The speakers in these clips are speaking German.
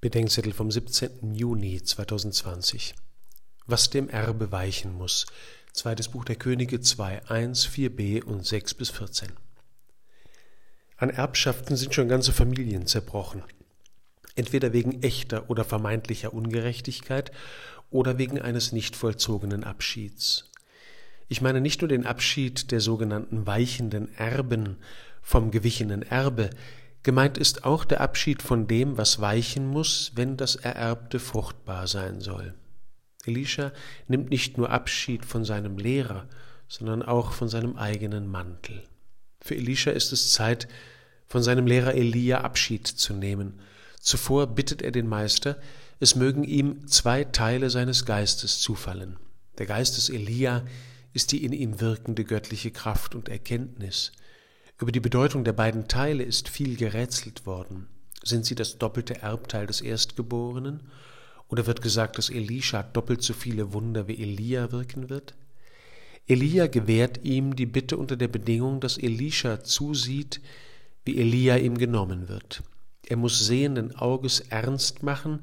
Bedenkzettel vom 17. Juni 2020. Was dem Erbe weichen muss. Zweites Buch der Könige 2, 1, 4b und 6 bis 14. An Erbschaften sind schon ganze Familien zerbrochen. Entweder wegen echter oder vermeintlicher Ungerechtigkeit oder wegen eines nicht vollzogenen Abschieds. Ich meine nicht nur den Abschied der sogenannten weichenden Erben vom gewichenen Erbe, Gemeint ist auch der Abschied von dem, was weichen muss, wenn das Ererbte fruchtbar sein soll. Elisha nimmt nicht nur Abschied von seinem Lehrer, sondern auch von seinem eigenen Mantel. Für Elisha ist es Zeit, von seinem Lehrer Elia Abschied zu nehmen. Zuvor bittet er den Meister, es mögen ihm zwei Teile seines Geistes zufallen. Der Geist des Elia ist die in ihm wirkende göttliche Kraft und Erkenntnis. Über die Bedeutung der beiden Teile ist viel gerätselt worden. Sind sie das doppelte Erbteil des Erstgeborenen? Oder wird gesagt, dass Elisha doppelt so viele Wunder wie Elia wirken wird? Elia gewährt ihm die Bitte unter der Bedingung, dass Elisha zusieht, wie Elia ihm genommen wird. Er muss sehenden Auges ernst machen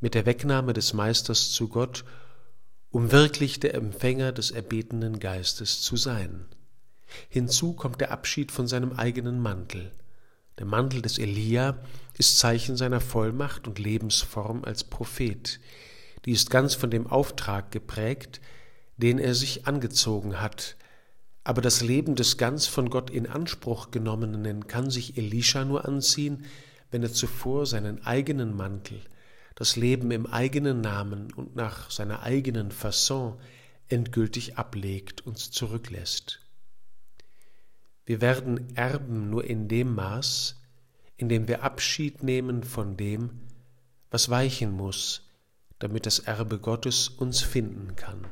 mit der Wegnahme des Meisters zu Gott, um wirklich der Empfänger des erbetenen Geistes zu sein. Hinzu kommt der Abschied von seinem eigenen Mantel. Der Mantel des Elia ist Zeichen seiner Vollmacht und Lebensform als Prophet. Die ist ganz von dem Auftrag geprägt, den er sich angezogen hat. Aber das Leben des ganz von Gott in Anspruch genommenen kann sich Elisha nur anziehen, wenn er zuvor seinen eigenen Mantel, das Leben im eigenen Namen und nach seiner eigenen Fasson endgültig ablegt und zurücklässt. Wir werden Erben nur in dem Maß, in dem wir Abschied nehmen von dem, was weichen muss, damit das Erbe Gottes uns finden kann.